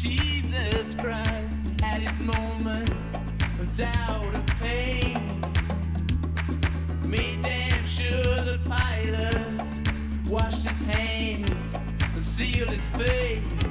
Jesus Christ at his moment of doubt and pain. Made damn sure the pilot washed his hands and sealed his face.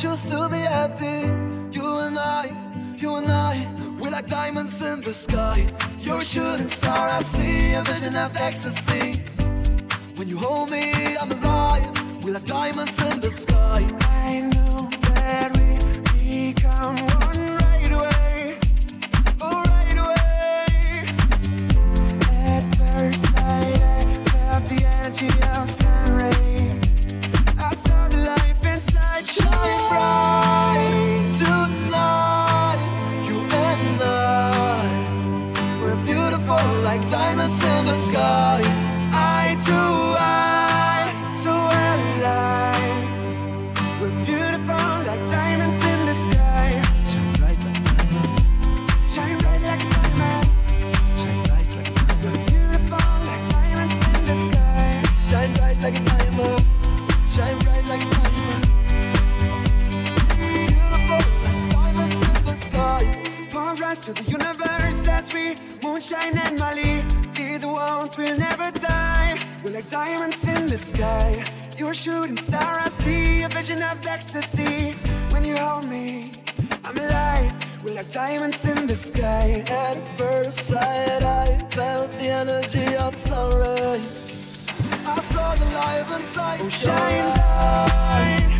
Choose you'll still be happy. You and I, you and I, we're like diamonds in the sky. You're a shooting star, I see a vision of ecstasy. When you hold me, I'm alive. We're like diamonds in the sky. I know where we become one. Moonshine and Molly, be the ones will never die. We're like diamonds in the sky. You're a shooting star, I see a vision of ecstasy. When you hold me, I'm alive. We're like diamonds in the sky. At first sight, I felt the energy of sunrise. I saw the light inside. shine light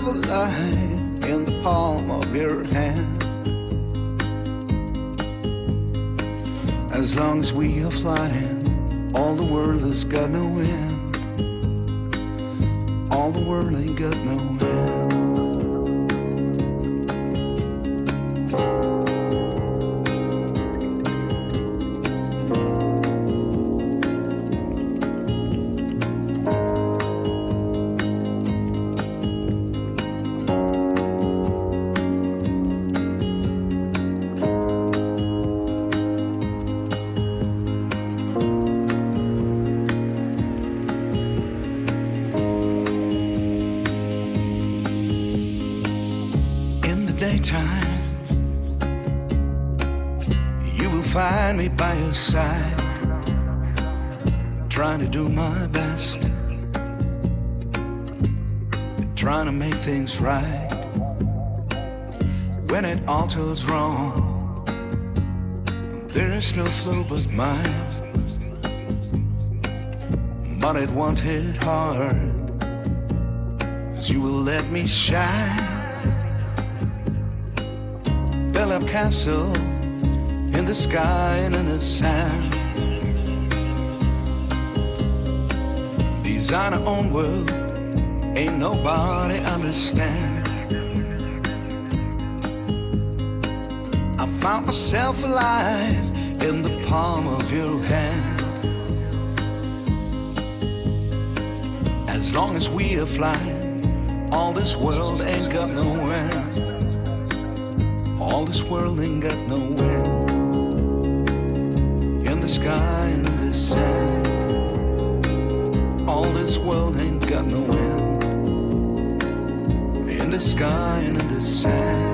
myself alive in the palm of your hand. As long as we are flying, all the world has got no end. Me by your side, trying to do my best, trying to make things right. When it all goes wrong, there is no flow but mine. But it won't hit hard, 'cause you will let me shine build up castle in the sky and in the sand. Design our own world, ain't nobody understand. I found myself alive in the palm of your hand. As long as we are flying, all this world ain't got nowhere. All this world ain't got no wind in the sky and the sand. All this world ain't got no wind in the sky and in the sand.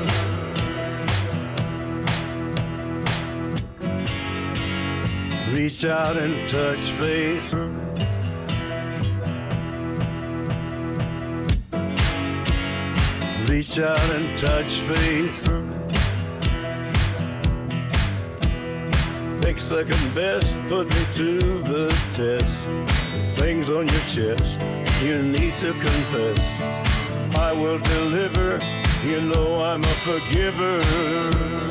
Reach out and touch faith. Reach out and touch faith. Take second best, put me to the test. Things on your chest, you need to confess. I will deliver, you know I'm a forgiver.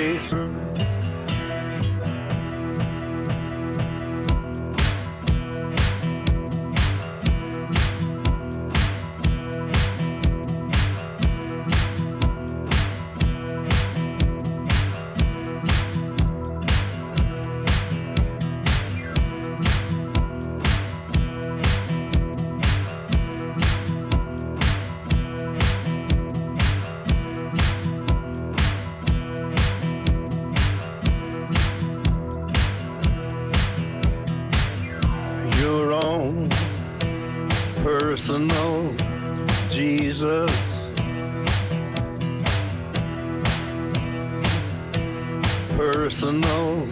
Personal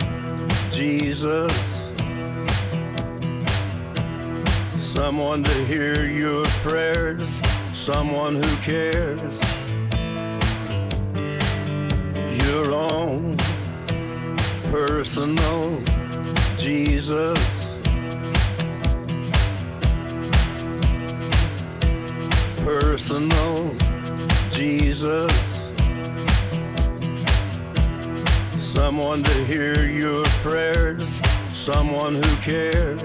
Jesus. Someone to hear your prayers, someone who cares. Your own personal Jesus. personal Jesus. Someone to hear your prayers, someone who cares.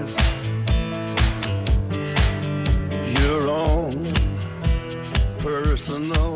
Your own personal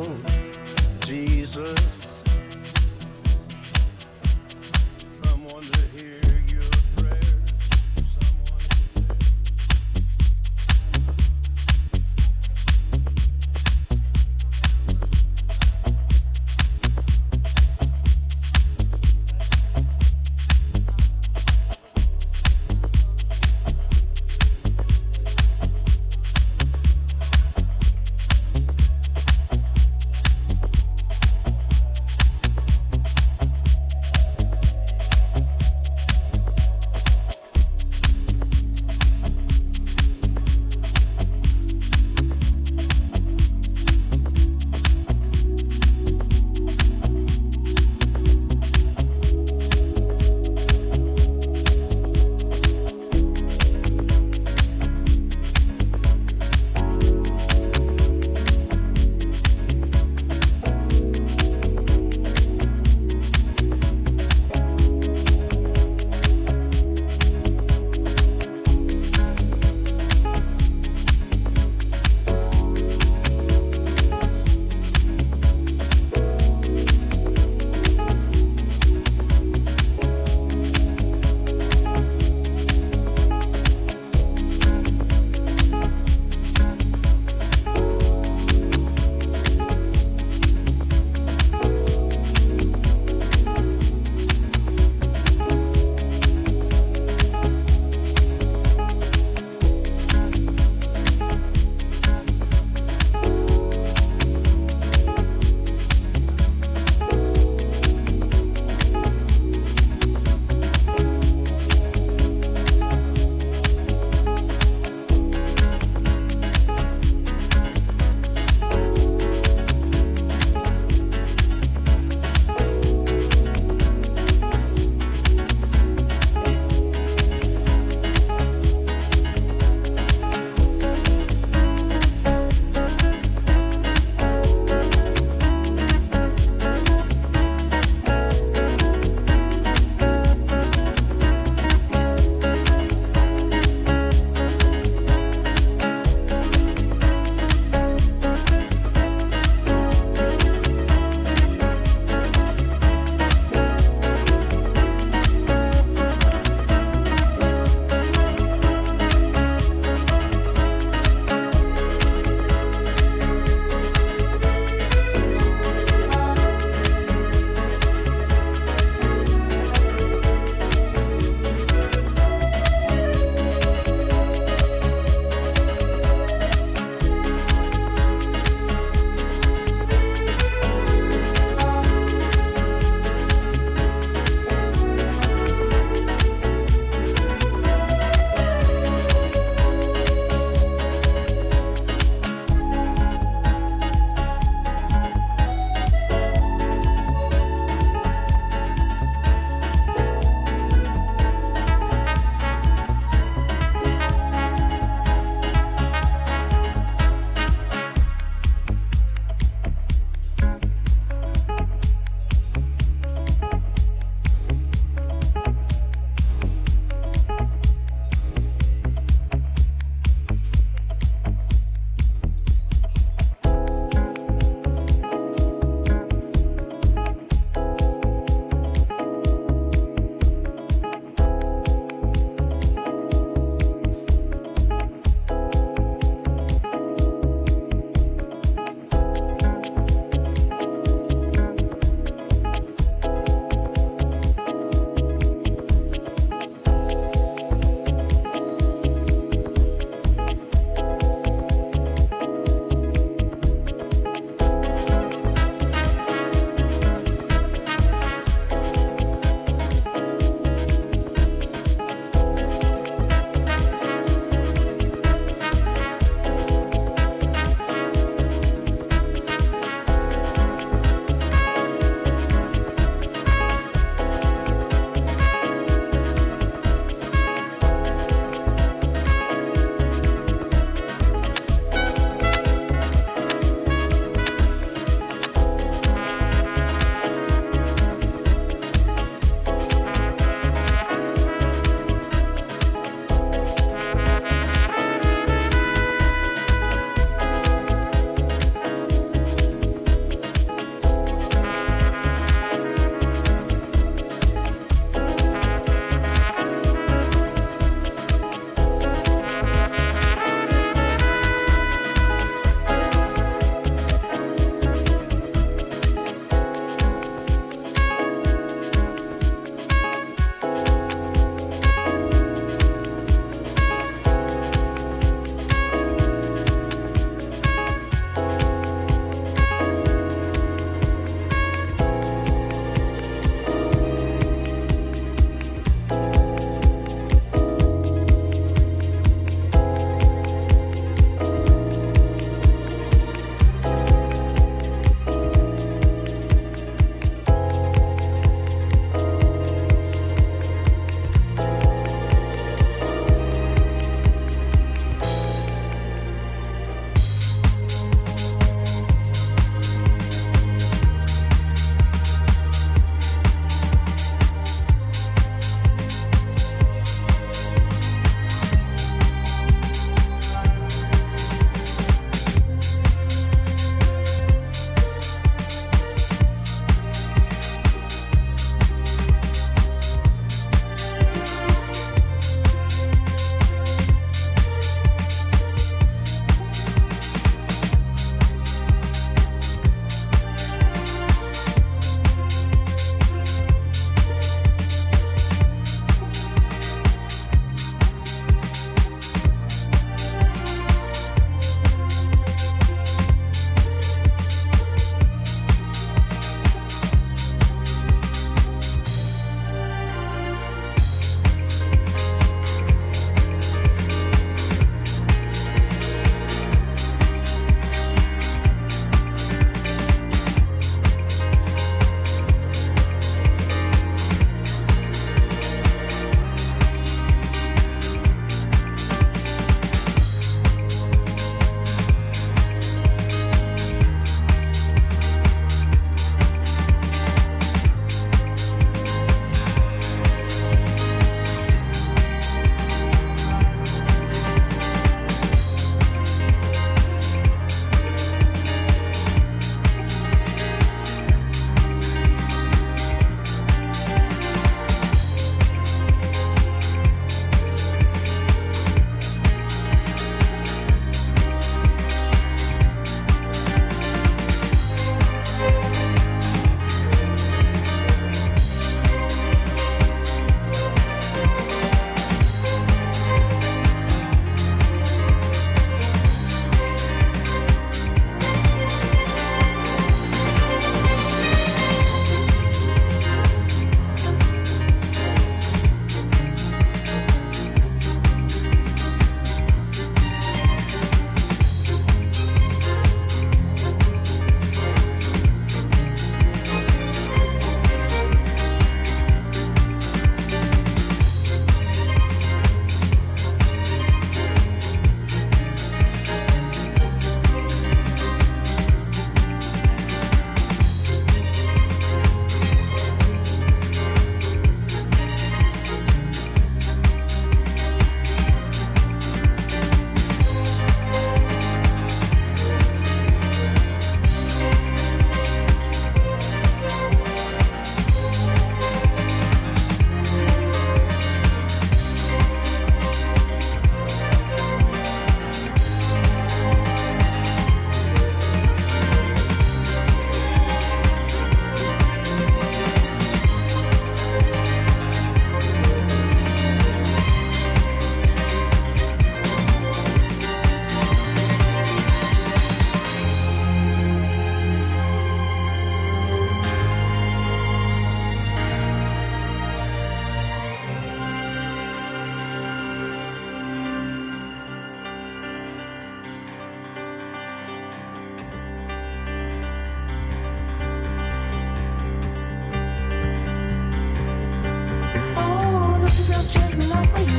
Since out of